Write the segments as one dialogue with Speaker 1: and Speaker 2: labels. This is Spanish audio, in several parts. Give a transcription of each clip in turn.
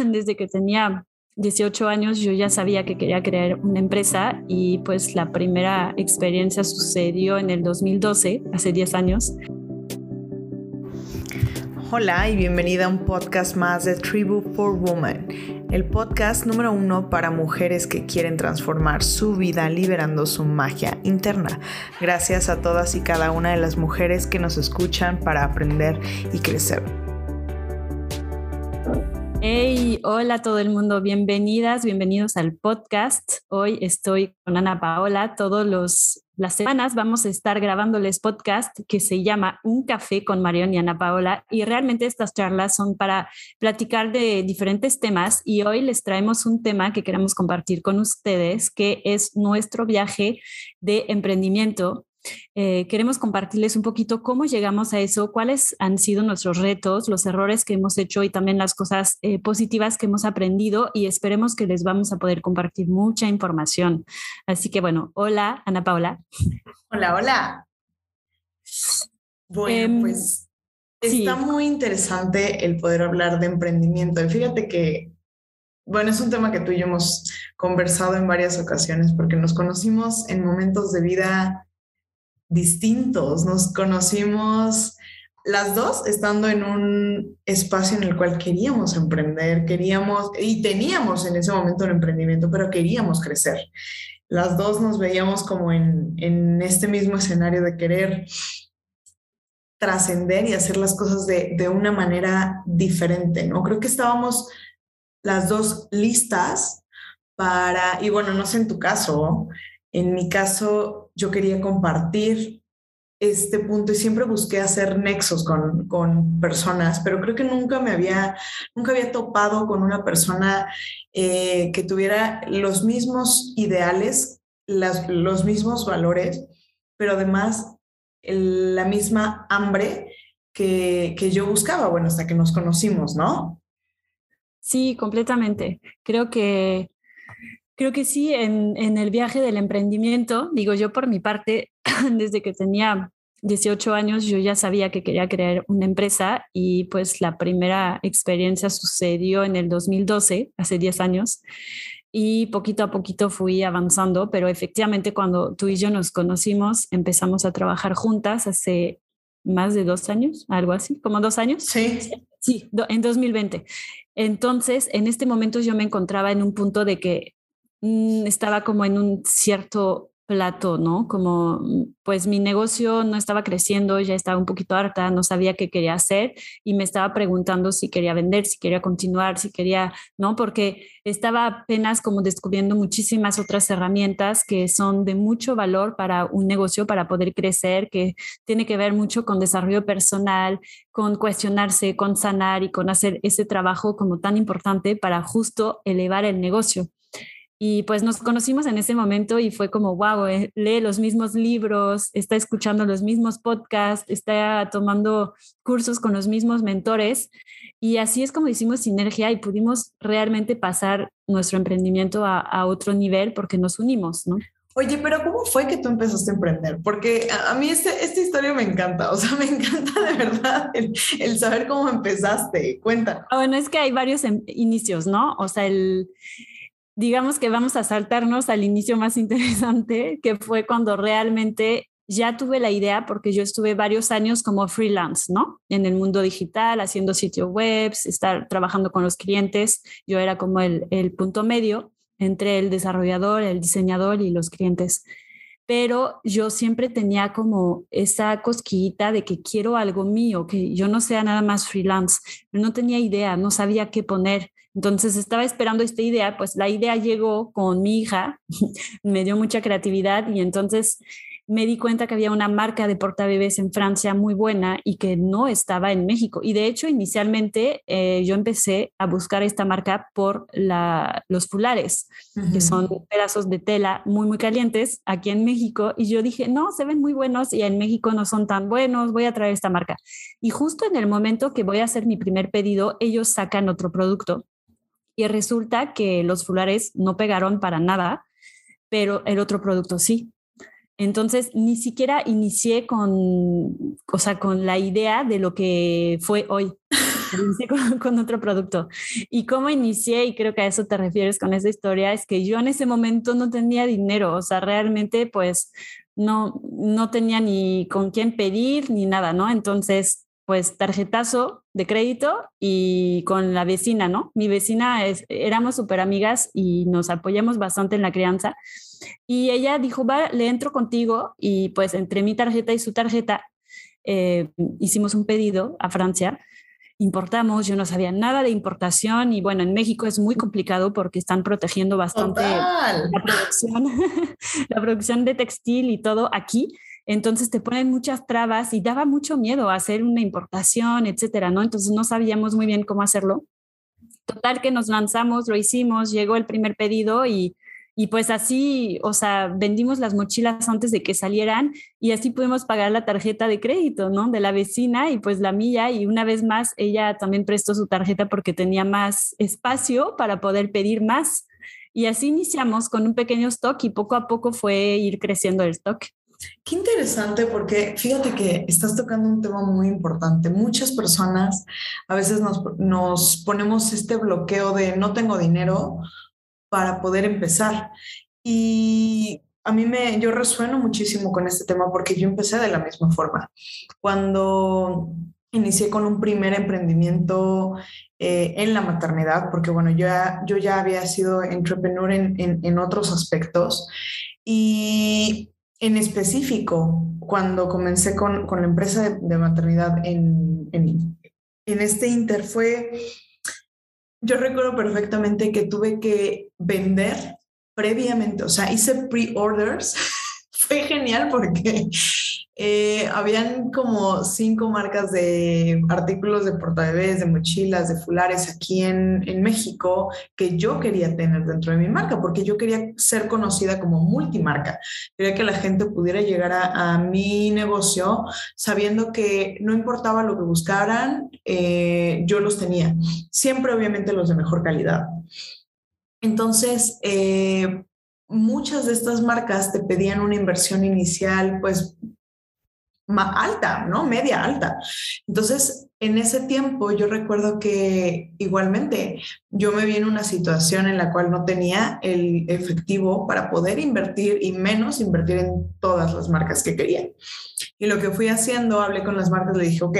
Speaker 1: desde que tenía 18 años yo ya sabía que quería crear una empresa y pues la primera experiencia sucedió en el 2012, hace 10 años.
Speaker 2: Hola y bienvenida a un podcast más de Tribu for Women, el podcast número uno para mujeres que quieren transformar su vida liberando su magia interna. Gracias a todas y cada una de las mujeres que nos escuchan para aprender y crecer.
Speaker 1: Hey, hola a todo el mundo, bienvenidas, bienvenidos al podcast. Hoy estoy con Ana Paola. Todos los las semanas vamos a estar grabándoles podcast que se llama Un café con Marion y Ana Paola y realmente estas charlas son para platicar de diferentes temas y hoy les traemos un tema que queremos compartir con ustedes que es nuestro viaje de emprendimiento eh, queremos compartirles un poquito cómo llegamos a eso, cuáles han sido nuestros retos, los errores que hemos hecho y también las cosas eh, positivas que hemos aprendido y esperemos que les vamos a poder compartir mucha información. Así que bueno, hola Ana Paula.
Speaker 2: Hola, hola. Bueno, em, pues está muy interesante el poder hablar de emprendimiento. Fíjate que, bueno, es un tema que tú y yo hemos conversado en varias ocasiones porque nos conocimos en momentos de vida distintos. Nos conocimos las dos estando en un espacio en el cual queríamos emprender, queríamos y teníamos en ese momento un emprendimiento, pero queríamos crecer. Las dos nos veíamos como en, en este mismo escenario de querer trascender y hacer las cosas de, de una manera diferente, ¿no? Creo que estábamos las dos listas para, y bueno, no sé en tu caso, en mi caso, yo quería compartir este punto y siempre busqué hacer nexos con, con personas, pero creo que nunca me había, nunca había topado con una persona eh, que tuviera los mismos ideales, las, los mismos valores, pero además la misma hambre que, que yo buscaba, bueno, hasta que nos conocimos, ¿no?
Speaker 1: Sí, completamente. Creo que Creo que sí, en, el viaje del emprendimiento, digo yo por mi parte, desde que tenía 18 años yo ya sabía que quería crear una empresa y pues la primera experiencia sucedió en el 2012, hace 10 años, y poquito a poquito fui avanzando, pero efectivamente cuando tú y yo nos conocimos empezamos a trabajar juntas hace más de dos años, algo así, como dos años.
Speaker 2: Sí.
Speaker 1: Sí, en 2020. Entonces, en este momento yo me encontraba en un punto de que estaba como en un cierto plato, ¿no? Como mm, pues mi negocio no estaba creciendo, ya estaba un poquito harta, no sabía qué quería hacer y me estaba preguntando si quería vender, si quería continuar, si quería, ¿no? Porque estaba apenas como descubriendo muchísimas otras herramientas que son de mucho valor para un negocio, para poder crecer, que tiene que ver mucho con desarrollo personal, con cuestionarse, con sanar y con hacer ese trabajo como tan importante para justo elevar el negocio. Y pues nos conocimos en ese momento y fue como, wow, eh, lee los mismos libros, está escuchando los mismos podcasts, está tomando cursos con los mismos mentores. Y así es como hicimos sinergia y pudimos realmente pasar nuestro emprendimiento a, otro nivel porque nos unimos, ¿no?
Speaker 2: Oye, pero ¿cómo fue que tú empezaste a emprender? Porque a, mí este, esta historia me encanta, o sea, me encanta de verdad el, el saber cómo empezaste. Cuenta.
Speaker 1: Bueno, es que hay varios em, inicios, ¿no? O sea, el, digamos que vamos a saltarnos al inicio más interesante, que fue cuando realmente ya tuve la idea, porque yo estuve varios años como freelance, ¿no? En el mundo digital, haciendo sitios web, estar trabajando con los clientes. Yo era como el punto medio entre el desarrollador, el diseñador y los clientes. Pero yo siempre tenía como esa cosquillita de que quiero algo mío, que yo no sea nada más freelance. No tenía idea, no sabía qué poner. Entonces estaba esperando esta idea, pues la idea llegó con mi hija, me dio mucha creatividad y entonces me di cuenta que había una marca de portabebés en Francia muy buena y que no estaba en México. Y de hecho, inicialmente eh, yo empecé a buscar esta marca por la, los fulares, que son pedazos de tela muy, muy calientes aquí en México. Y yo dije, no, se ven muy buenos y en México no son tan buenos, voy a traer esta marca. Y justo en el momento que voy a hacer mi primer pedido, ellos sacan otro producto y resulta que los fulares no pegaron para nada, pero el otro producto sí. Entonces, ni siquiera inicié con, o sea, con la idea de lo que fue hoy. inicié con, otro producto. Y cómo inicié, y creo que a eso te refieres con esa historia, es que yo en ese momento no tenía dinero, o sea, realmente pues no, no tenía ni con quién pedir ni nada, ¿no? Entonces, pues tarjetazo de crédito y con la vecina, ¿no? Mi vecina, es, éramos súper amigas y nos apoyamos bastante en la crianza. Y ella dijo, va, le entro contigo y pues entre mi tarjeta y su tarjeta eh, hicimos un pedido a Francia importamos, yo no sabía nada de importación y bueno, en México es muy complicado porque están protegiendo bastante la producción, la producción de textil y todo aquí. Entonces te ponen muchas trabas y daba mucho miedo hacer una importación, etcétera, ¿no? Entonces no sabíamos muy bien cómo hacerlo. Total que nos lanzamos, lo hicimos, llegó el primer pedido y y pues así, o sea, vendimos las mochilas antes de que salieran y así pudimos pagar la tarjeta de crédito, ¿no? De la vecina y pues la mía. Y una vez más, ella también prestó su tarjeta porque tenía más espacio para poder pedir más. Y así iniciamos con un pequeño stock y poco a poco fue ir creciendo el stock.
Speaker 2: Qué interesante porque fíjate que estás tocando un tema muy importante. Muchas personas a veces nos, nos ponemos este bloqueo de no tengo dinero para poder empezar. Y a mí me, yo resueno muchísimo con este tema porque yo empecé de la misma forma. Cuando inicié con un primer emprendimiento eh, en la maternidad, porque bueno, yo ya, yo ya había sido entrepreneur en, en, otros aspectos y en específico, cuando comencé con, con la empresa de, maternidad en, en, en este inter fue yo recuerdo perfectamente que tuve que vender previamente, o sea, hice pre-orders. Fue genial porque eh, habían como cinco marcas de artículos de portabebés, de mochilas, de fulares aquí en, en, México que yo quería tener dentro de mi marca, porque yo quería ser conocida como multimarca. Quería que la gente pudiera llegar a, mi negocio sabiendo que no importaba lo que buscaran, eh, yo los tenía. Siempre, obviamente, los de mejor calidad. Entonces, eh, muchas de estas marcas te pedían una inversión inicial, pues alta, ¿no? Media alta. Entonces, en ese tiempo yo recuerdo que igualmente yo me vi en una situación en la cual no tenía el efectivo para poder invertir y menos invertir en todas las marcas que quería. Y lo que fui haciendo, hablé con las marcas, le dije, ok,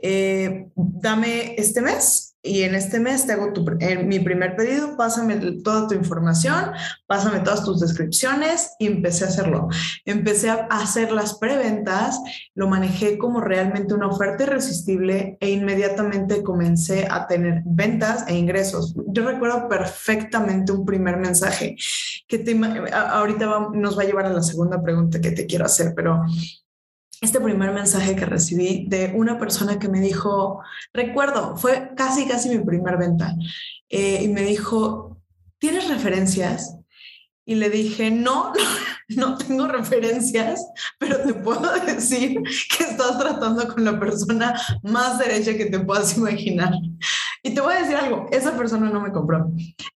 Speaker 2: eh, dame este mes y en este mes te hago tu, mi primer pedido, pásame toda tu información, pásame todas tus descripciones y empecé a hacerlo. Empecé a hacer las preventas, lo manejé como realmente una oferta irresistible e inmediatamente comencé a tener ventas e ingresos. Yo recuerdo perfectamente un primer mensaje que te, ahorita nos va a llevar a la segunda pregunta que te quiero hacer, pero este primer mensaje que recibí de una persona que me dijo, recuerdo, fue casi, casi mi primer venta, eh, y me dijo, ¿tienes referencias? Y le dije, no, no tengo referencias, pero te puedo decir que estás tratando con la persona más derecha que te puedas imaginar. Y te voy a decir algo, esa persona no me compró.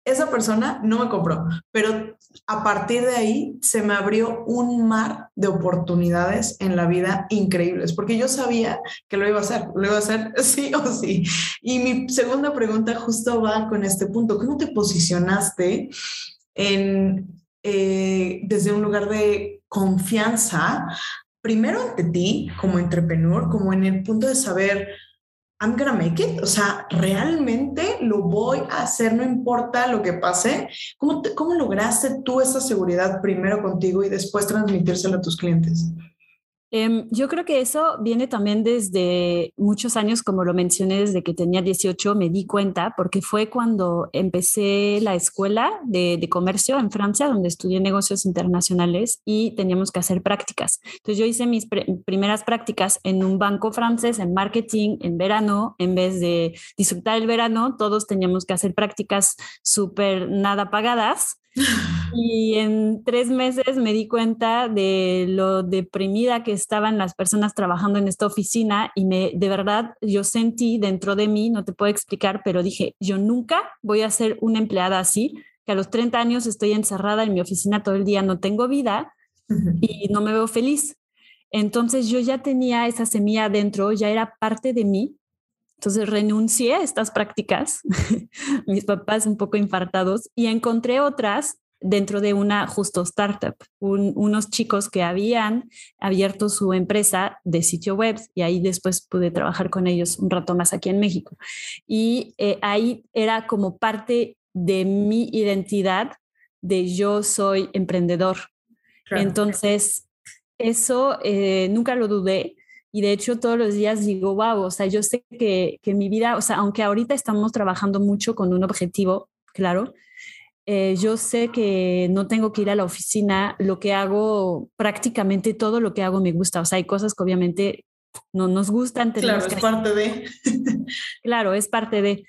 Speaker 2: Esa persona no me compró, pero a partir de ahí se me abrió un mar de oportunidades en la vida increíbles, porque yo sabía que lo iba a hacer, lo iba a hacer sí o sí. Y mi segunda pregunta justo va con este punto. ¿Cómo te posicionaste en, eh, desde un lugar de confianza, primero ante ti como entrepreneur, como en el punto de saber, I'm gonna make it, o sea, realmente lo voy a hacer, no importa lo que pase. ¿Cómo, cómo lograste tú esa seguridad primero contigo y después transmitírselo a tus clientes?
Speaker 1: Em, yo creo que eso viene también desde muchos años, como lo mencioné, desde que tenía 18 me di cuenta, porque fue cuando empecé la escuela de, de comercio en Francia, donde estudié negocios internacionales y teníamos que hacer prácticas. Entonces yo hice mis primeras prácticas en un banco francés, en marketing, en verano, en vez de disfrutar el verano, todos teníamos que hacer prácticas súper nada pagadas y en tres meses me di cuenta de lo deprimida que estaban las personas trabajando en esta oficina y me, de verdad yo sentí dentro de mí, no te puedo explicar, pero dije, yo nunca voy a ser una empleada así, que a los 30 años estoy encerrada en mi oficina todo el día, no tengo vida y no me veo feliz. Entonces yo ya tenía esa semilla adentro, ya era parte de mí Entonces renuncié a estas prácticas, mis papás un poco infartados, y encontré otras dentro de una justo startup, unos chicos que habían abierto su empresa de sitio web y ahí después pude trabajar con ellos un rato más aquí en México. Y eh, ahí era como parte de mi identidad de yo soy emprendedor. Entonces, eso eh, nunca lo dudé. Y de hecho todos los días digo, wow, o sea, yo sé que, que mi vida, o sea, aunque ahorita estamos trabajando mucho con un objetivo, claro, eh, yo sé que no tengo que ir a la oficina, lo que hago, prácticamente todo lo que hago me gusta, o sea, hay cosas que obviamente no nos gustan.
Speaker 2: Claro, es parte de.
Speaker 1: claro, es parte de,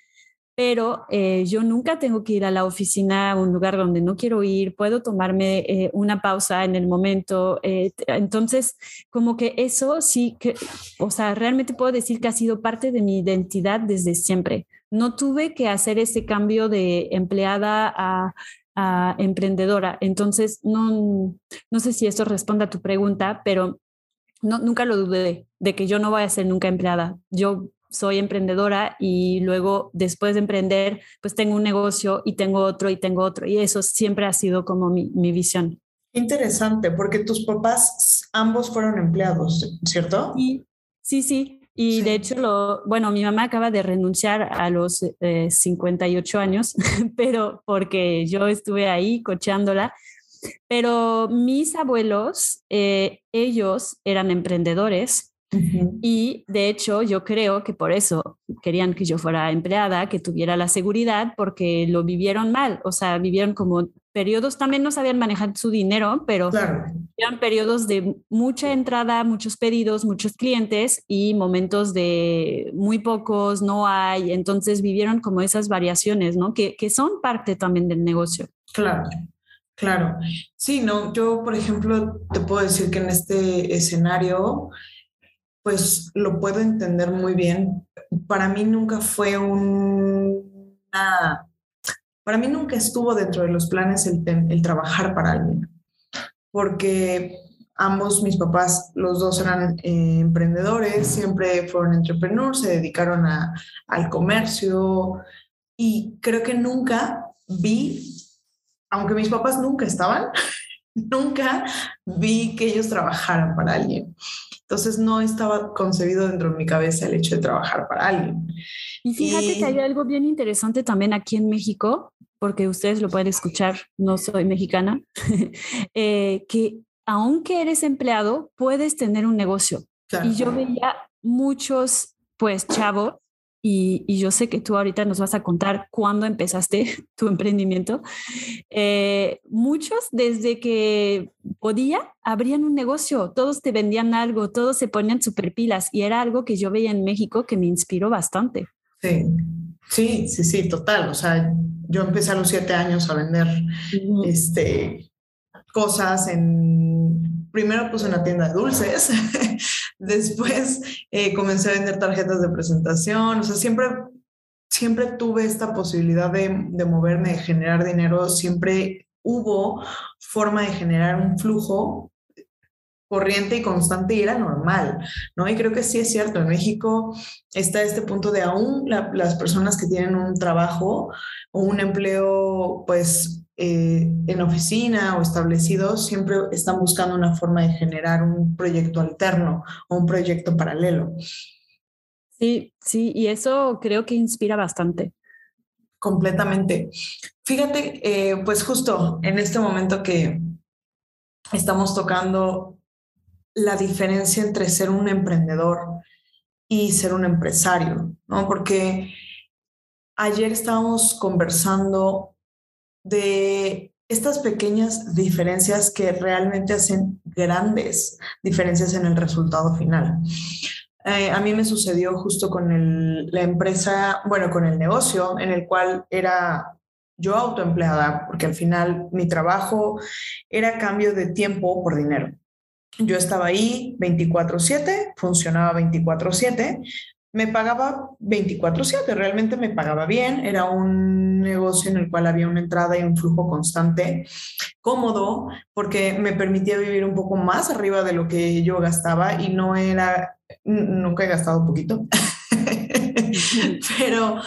Speaker 1: pero eh, yo nunca tengo que ir a la oficina, a un lugar donde no quiero ir, puedo tomarme eh, una pausa en el momento. entonces, como que eso sí que, o sea, realmente puedo decir que ha sido parte de mi identidad desde siempre no tuve que hacer ese cambio de empleada a, emprendedora. Entonces, no, no sé si esto responde a tu pregunta, pero no, nunca lo dudé de que yo no voy a ser nunca empleada. Yo soy emprendedora y luego después de emprender, pues tengo un negocio y tengo otro y tengo otro. Y eso siempre ha sido como mi, mi visión.
Speaker 2: Interesante, porque tus papás ambos fueron empleados, ¿cierto?
Speaker 1: Sí, sí, sí. Y de hecho, lo, bueno, mi mamá acaba de renunciar a los 58 eh, años, pero porque yo estuve ahí cocheándola. Pero mis abuelos, eh, ellos eran emprendedores y de hecho yo creo que por eso querían que yo fuera empleada, que tuviera la seguridad, porque lo vivieron mal, o sea, vivieron como periodos, también no sabían manejar su dinero, pero eran periodos de mucha entrada, muchos pedidos, muchos clientes y momentos de muy pocos, no hay, entonces vivieron como esas variaciones, ¿no? Que, que son parte también del negocio.
Speaker 2: Claro. Claro, sí, no, yo por ejemplo te puedo decir que en este escenario pues lo puedo entender muy bien. Para mí nunca fue una para mí nunca estuvo dentro de los planes el, trabajar para alguien, porque ambos mis papás, los dos eran eh, emprendedores, siempre fueron entrepreneurs, se dedicaron al comercio y creo que nunca vi, aunque mis papás nunca estaban, nunca vi que ellos trabajaran para alguien. Entonces no estaba concebido dentro de mi cabeza el hecho de trabajar para alguien.
Speaker 1: Y fíjate que hay algo bien interesante también aquí en México, porque ustedes lo pueden escuchar, no soy mexicana, eh, que aunque eres empleado, puedes tener un negocio. Y yo veía muchos, pues, chavos y, yo sé que tú ahorita nos vas a contar cuándo empezaste tu emprendimiento. Eh, muchos desde que podía abrían un negocio, todos te vendían algo, todos se ponían super pilas y era algo que yo veía en México que me inspiró bastante.
Speaker 2: Sí, sí, sí, sí, total. O sea, yo empecé a los siete años a vender este, cosas en, primero puse una tienda de dulces, después eh, comencé a vender tarjetas de presentación, o sea, siempre, siempre tuve esta posibilidad de, de moverme, de generar dinero, siempre hubo forma de generar un flujo corriente y constante y era normal, ¿no? Y creo que sí es cierto, en México está este punto de aún las personas que tienen un trabajo o un empleo, pues eh, en oficina o establecidos siempre están buscando una forma de generar un proyecto alterno o un proyecto paralelo.
Speaker 1: Sí, sí, y eso creo que inspira bastante.
Speaker 2: Completamente. Fíjate, eh, pues justo en este momento que estamos tocando la diferencia entre ser un emprendedor y ser un empresario, ¿no? Porque ayer estábamos conversando de estas pequeñas diferencias que realmente hacen grandes diferencias en el resultado final. Eh, a mí me sucedió justo con la empresa, bueno, con el negocio en el cual era yo autoempleada, porque al final mi trabajo era cambio de tiempo por dinero. Yo estaba ahí 24/7, funcionaba 24/7, me pagaba 24/7, realmente me pagaba bien, era un negocio en el cual había una entrada y un flujo constante, cómodo, porque me permitía vivir un poco más arriba de lo que yo gastaba y no era, nunca he gastado poquito, pero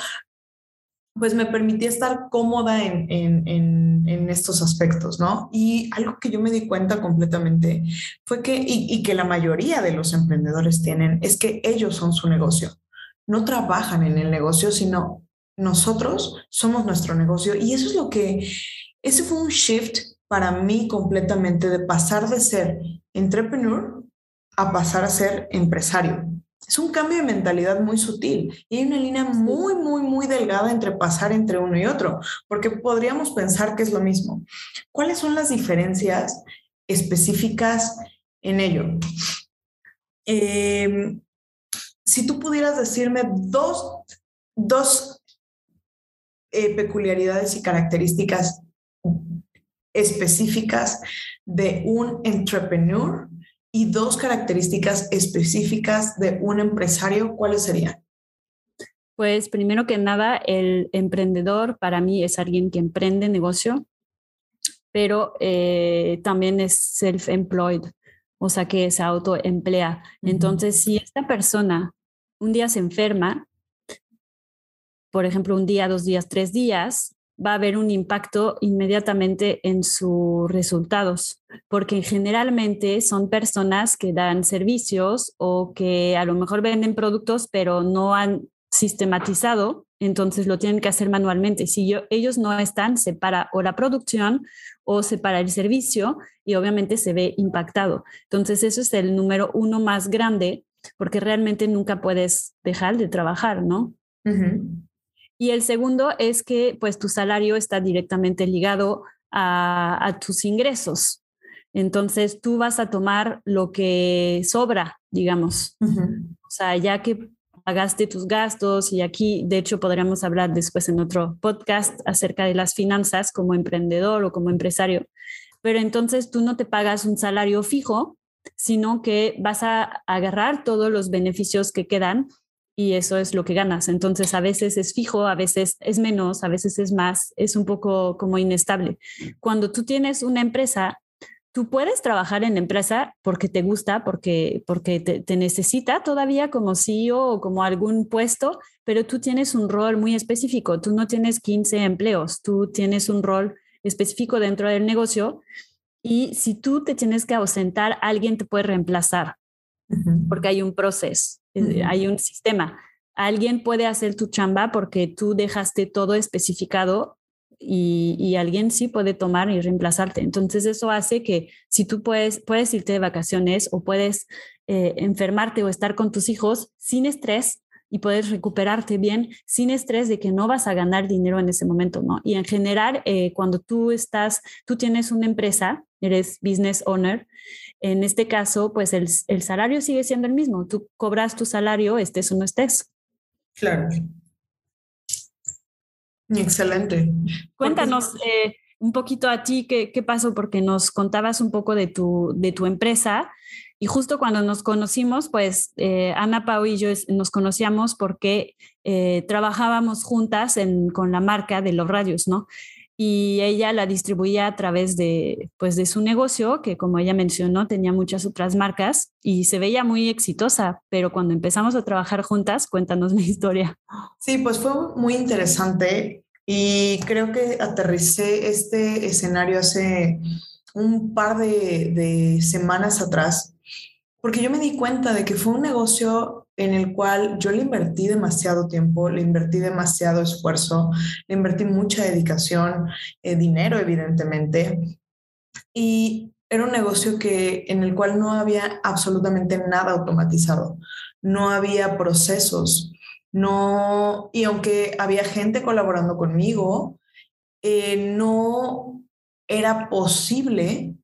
Speaker 2: pues me permitía estar cómoda en, en, estos aspectos, ¿no? Y algo que yo me di cuenta completamente fue que, y, y que la mayoría de los emprendedores tienen, es que ellos son su negocio. No trabajan en el negocio, sino nosotros somos nuestro negocio. Y eso es lo que, ese fue un shift para mí completamente de pasar de ser entrepreneur a pasar a ser empresario. Es un cambio de mentalidad muy sutil y hay una línea muy, muy, muy delgada entre pasar entre uno y otro, porque podríamos pensar que es lo mismo. ¿Cuáles son las diferencias específicas en ello? Em, si tú pudieras decirme dos, dos eh, peculiaridades y características específicas de un entrepreneur y dos características específicas de un empresario, ¿cuáles serían?
Speaker 1: Pues primero que nada, el emprendedor para mí es alguien que emprende negocio, pero eh, también es self-employed, o sea que se autoemplea. Entonces, si esta persona un día se enferma, por ejemplo, un día, dos días, tres días, va a haber un impacto inmediatamente en sus resultados, porque generalmente son personas que dan servicios o que a lo mejor venden productos, pero no han sistematizado, entonces lo tienen que hacer manualmente. Si ellos no están, se para o la producción o se para el servicio y obviamente se ve impactado. Entonces eso es el número uno más grande porque realmente nunca puedes dejar de trabajar, ¿no? Y el segundo es que pues tu salario está directamente ligado a, tus ingresos. Entonces tú vas a tomar lo que sobra, digamos. O sea, ya que pagaste tus gastos y aquí, de hecho, podríamos hablar después en otro podcast acerca de las finanzas como emprendedor o como empresario. Pero entonces tú no te pagas un salario fijo, sino que vas a agarrar todos los beneficios que quedan y eso es lo que ganas. Entonces, a veces es fijo, a veces es menos, a veces es más, es un poco como inestable. Cuando tú tienes una empresa, tú puedes trabajar en empresa porque te gusta, porque, porque te, necesita todavía como CEO o como algún puesto, pero tú tienes un rol muy específico. Tú no tienes 15 empleos, tú tienes un rol específico dentro del negocio y si tú te tienes que ausentar, alguien te puede reemplazar porque hay un proceso. Eh, hay un sistema. Alguien puede hacer tu chamba porque tú dejaste todo especificado y, alguien sí puede tomar y reemplazarte. Entonces eso hace que si tú puedes, puedes irte de vacaciones o puedes eh, enfermarte o estar con tus hijos sin estrés y puedes recuperarte bien sin estrés de que no vas a ganar dinero en ese momento, ¿no? Y en general, eh, cuando tú estás, tú tienes una empresa, eres business owner, en este caso, pues el, salario sigue siendo el mismo. Tú cobras tu salario, estés o no estés.
Speaker 2: Claro. Excelente.
Speaker 1: Cuéntanos eh, un poquito a ti qué, qué, pasó, porque nos contabas un poco de tu, de tu empresa y justo cuando nos conocimos, pues eh, Ana Pau y yo nos conocíamos porque eh, trabajábamos juntas con la marca de los radios, ¿no? Y ella la distribuía a través de, pues, de su negocio, que como ella mencionó, tenía muchas otras marcas y se veía muy exitosa, pero cuando empezamos a trabajar juntas, cuéntanos la historia.
Speaker 2: Sí, pues fue muy interesante y creo que aterricé este escenario hace un par de, de semanas atrás, porque yo me di cuenta de que fue un negocio en el cual yo le invertí demasiado tiempo, le invertí demasiado esfuerzo, le invertí mucha dedicación, eh, dinero evidentemente, y era un negocio que, en el cual no había absolutamente nada automatizado, no había procesos, no, y aunque había gente colaborando conmigo, eh, no era posible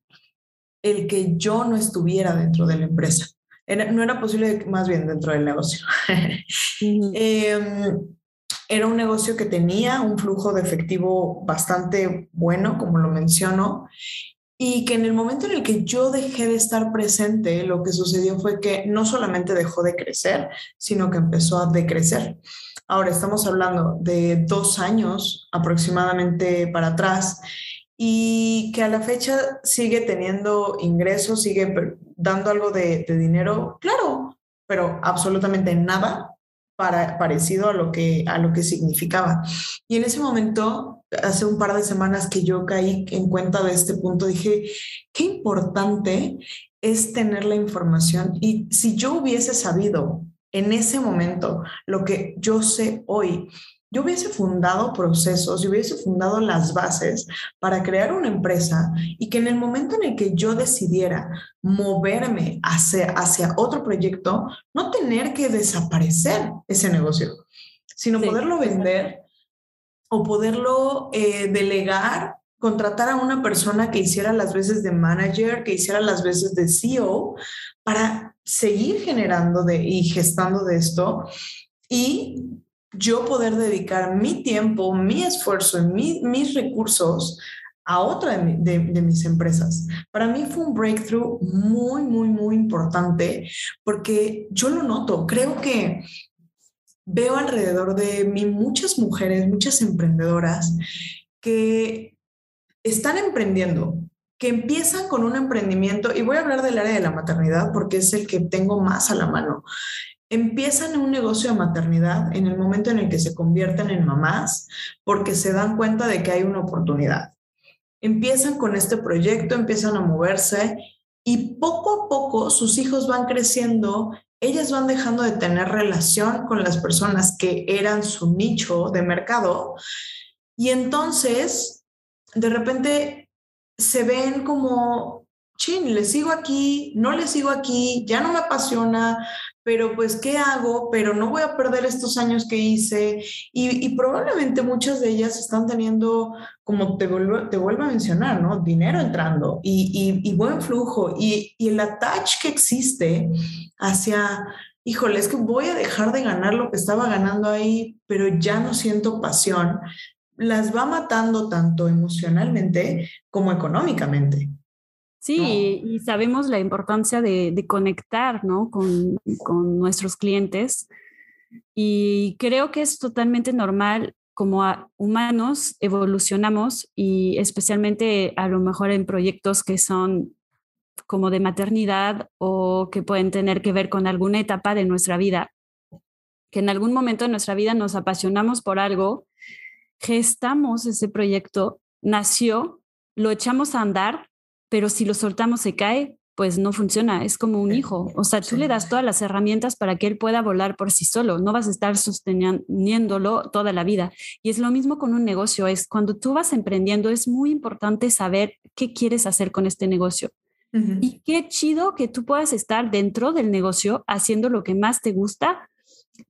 Speaker 2: el que yo no estuviera dentro de la empresa no era posible, más bien dentro del negocio. Em, era un negocio que tenía un flujo de efectivo bastante bueno, como lo menciono, y que en el momento en el que yo dejé de estar presente, lo que sucedió fue que no solamente dejó de crecer, sino que empezó a decrecer. Ahora estamos hablando de dos años aproximadamente para atrás y que a la fecha sigue teniendo ingresos, sigue dando algo de, dinero, claro, pero absolutamente nada para, parecido a lo, que, a lo que significaba. Y en ese momento, hace un par de semanas que yo caí en cuenta de este punto, dije, qué importante es tener la información. Y si yo hubiese sabido en ese momento lo que yo sé hoy, yo hubiese fundado procesos, yo hubiese fundado las bases para crear una empresa y que en el momento en el que yo decidiera moverme hacia, hacia otro proyecto, no tener que desaparecer ese negocio, sino poderlo vender o poderlo eh, delegar, contratar a una persona que hiciera las veces de manager, que hiciera las veces de CEO, para seguir generando de, y gestando de esto y yo poder dedicar mi tiempo, mi esfuerzo y mis recursos a otra de, mis empresas. Para mí fue un breakthrough muy, muy, muy importante porque yo lo noto. Creo que veo alrededor de mí muchas mujeres, muchas emprendedoras que están emprendiendo, que empiezan con un emprendimiento, y voy a hablar del área de la maternidad porque es el que tengo más a la mano empiezan un negocio de maternidad en el momento en el que se convierten en mamás porque se dan cuenta de que hay una oportunidad. Empiezan con este proyecto, empiezan a moverse y poco a poco sus hijos van creciendo, ellas van dejando de tener relación con las personas que eran su nicho de mercado y entonces de repente se ven como, chin, le sigo aquí, no le sigo aquí, ya no me apasiona, pero pues, ¿qué hago? Pero no voy a perder estos años que hice. Y, probablemente muchas de ellas están teniendo, como te vuelvo, te a mencionar, ¿no? Dinero entrando y, y, buen flujo y, y el attach que existe hacia, híjole, es que voy a dejar de ganar lo que estaba ganando ahí, pero ya no siento pasión, las va matando tanto emocionalmente como económicamente.
Speaker 1: Sí, y sabemos la importancia de, conectar ¿no? con, nuestros clientes y creo que es totalmente normal como humanos evolucionamos y especialmente a lo mejor en proyectos que son como de maternidad o que pueden tener que ver con alguna etapa de nuestra vida, que en algún momento de nuestra vida nos apasionamos por algo, gestamos ese proyecto, nació, lo echamos a andar pero si lo soltamos se cae, pues no funciona, es como un hijo. O sea, tú le das todas las herramientas para que él pueda volar por sí solo, no vas a estar sosteniéndolo toda la vida. Y es lo mismo con un negocio, es cuando tú vas emprendiendo, es muy importante saber qué quieres hacer con este negocio. Y qué chido que tú puedas estar dentro del negocio haciendo lo que más te gusta,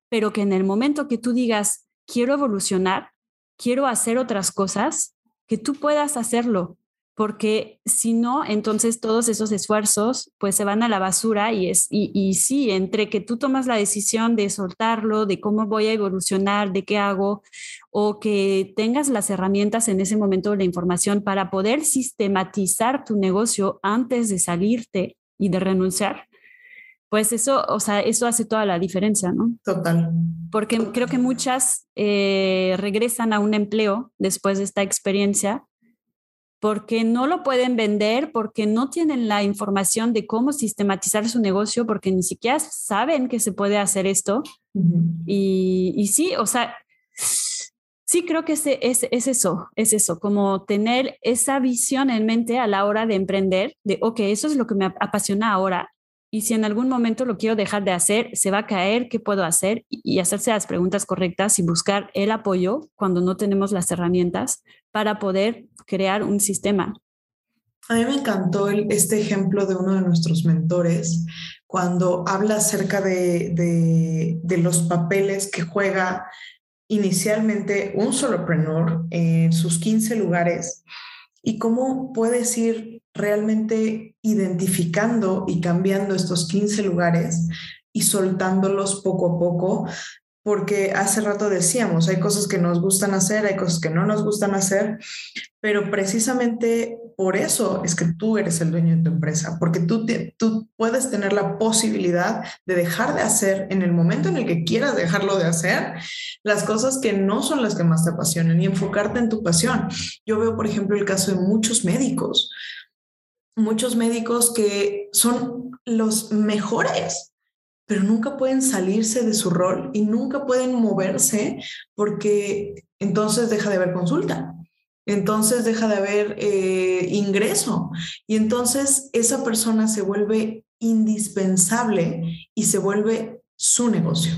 Speaker 1: pero que en el momento que tú digas, quiero evolucionar, quiero hacer otras cosas, que tú puedas hacerlo porque si no, entonces todos esos esfuerzos pues se van a la basura y es y, y, sí, entre que tú tomas la decisión de soltarlo, de cómo voy a evolucionar, de qué hago, o que tengas las herramientas en ese momento de la información para poder sistematizar tu negocio antes de salirte y de renunciar, pues eso, o sea, eso hace toda la diferencia, ¿no?
Speaker 2: Total.
Speaker 1: Porque creo que muchas eh, regresan a un empleo después de esta experiencia porque no lo pueden vender, porque no tienen la información de cómo sistematizar su negocio, porque ni siquiera saben que se puede hacer esto. y, sí, o sea, sí creo que es, es, es, eso, es eso, como tener esa visión en mente a la hora de emprender, de, ok, eso es lo que me apasiona ahora. Y si en algún momento lo quiero dejar de hacer, se va a caer, ¿qué puedo hacer? Y hacerse las preguntas correctas y buscar el apoyo cuando no tenemos las herramientas para poder crear un sistema.
Speaker 2: A mí me encantó este ejemplo de uno de nuestros mentores cuando habla acerca de, de, los papeles que juega inicialmente un solopreneur en sus 15 lugares y cómo puedes ir realmente identificando y cambiando estos 15 lugares y soltándolos poco a poco porque hace rato decíamos, hay cosas que nos gustan hacer, hay cosas que no nos gustan hacer, pero precisamente por eso es que tú eres el dueño de tu empresa, porque tú, tú puedes tener la posibilidad de dejar de hacer en el momento en el que quieras dejarlo de hacer las cosas que no son las que más te apasionan y enfocarte en tu pasión. Yo veo, por ejemplo, el caso de muchos médicos, muchos médicos que son los mejores pero nunca pueden salirse de su rol y nunca pueden moverse porque entonces deja de haber consulta, entonces deja de haber eh, ingreso y entonces esa persona se vuelve indispensable y se vuelve su negocio.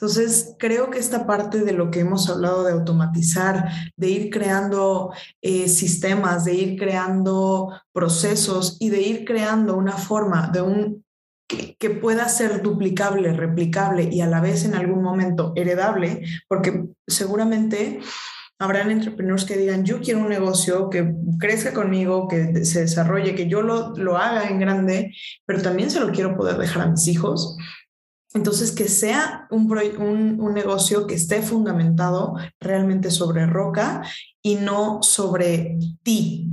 Speaker 2: Entonces, creo que esta parte de lo que hemos hablado de automatizar, de ir creando eh, sistemas, de ir creando procesos y de ir creando una forma de un que, pueda ser duplicable, replicable y a la vez en algún momento heredable, porque seguramente habrán entrepreneurs que digan, yo quiero un negocio que crezca conmigo, que se desarrolle, que yo lo, lo haga en grande, pero también se lo quiero poder dejar a mis hijos. Entonces, que sea un, un, un, negocio que esté fundamentado realmente sobre roca y no sobre ti.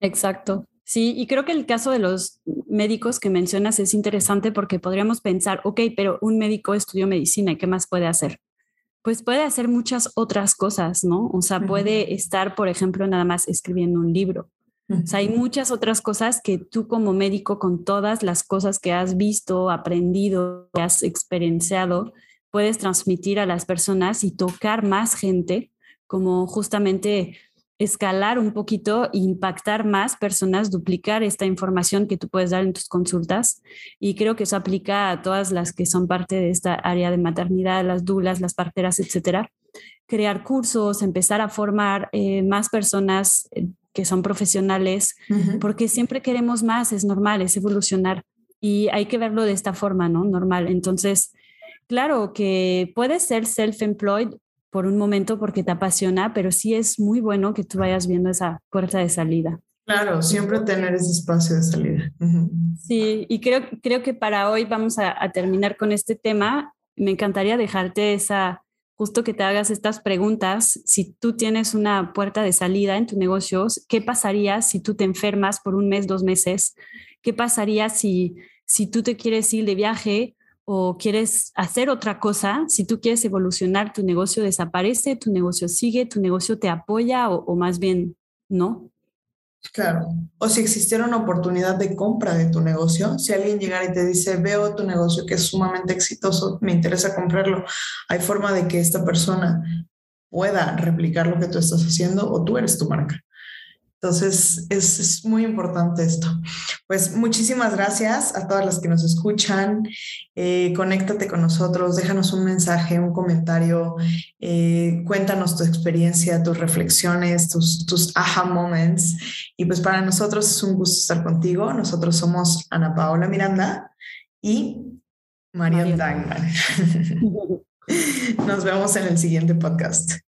Speaker 1: Exacto. Sí, y creo que el caso de los médicos que mencionas es interesante porque podríamos pensar, ok, pero un médico estudió medicina y qué más puede hacer? Pues puede hacer muchas otras cosas, ¿no? O sea, puede estar, por ejemplo, nada más escribiendo un libro. O sea, hay muchas otras cosas que tú como médico, con todas las cosas que has visto, aprendido, que has experienciado, puedes transmitir a las personas y tocar más gente, como justamente escalar un poquito, impactar más personas, duplicar esta información que tú puedes dar en tus consultas. Y creo que eso aplica a todas las que son parte de esta área de maternidad, las dulas, las parteras, etcétera. Crear cursos, empezar a formar eh, más personas eh, que son profesionales, porque siempre queremos más, es normal, es evolucionar. Y hay que verlo de esta forma, ¿no? Normal. Entonces, claro que puede ser self-employed por un momento porque te apasiona, pero sí es muy bueno que tú vayas viendo esa puerta de salida.
Speaker 2: Claro, siempre tener ese espacio de salida.
Speaker 1: Sí, y creo, creo que para hoy vamos a, terminar con este tema. Me encantaría dejarte esa, justo que te hagas estas preguntas. Si tú tienes una puerta de salida en tu negocio, ¿qué pasaría si tú te enfermas por un mes, dos meses? ¿Qué pasaría si, si tú te quieres ir de viaje o quieres hacer otra cosa, si tú quieres evolucionar, tu negocio desaparece, tu negocio sigue, tu negocio te apoya o, más bien no.
Speaker 2: Claro. O si existiera una oportunidad de compra de tu negocio, si alguien llegara y te dice, veo tu negocio que es sumamente exitoso, me interesa comprarlo, hay forma de que esta persona pueda replicar lo que tú estás haciendo o tú eres tu marca. Entonces, es, muy importante esto. Pues muchísimas gracias a todas las que nos escuchan. Eh, conéctate con nosotros, déjanos un mensaje, un comentario, eh, cuéntanos tu experiencia, tus reflexiones, tus, tus aha moments. Y pues para nosotros es un gusto estar contigo. Nosotros somos Ana Paola Miranda y María Dangman. Nos vemos en el siguiente podcast.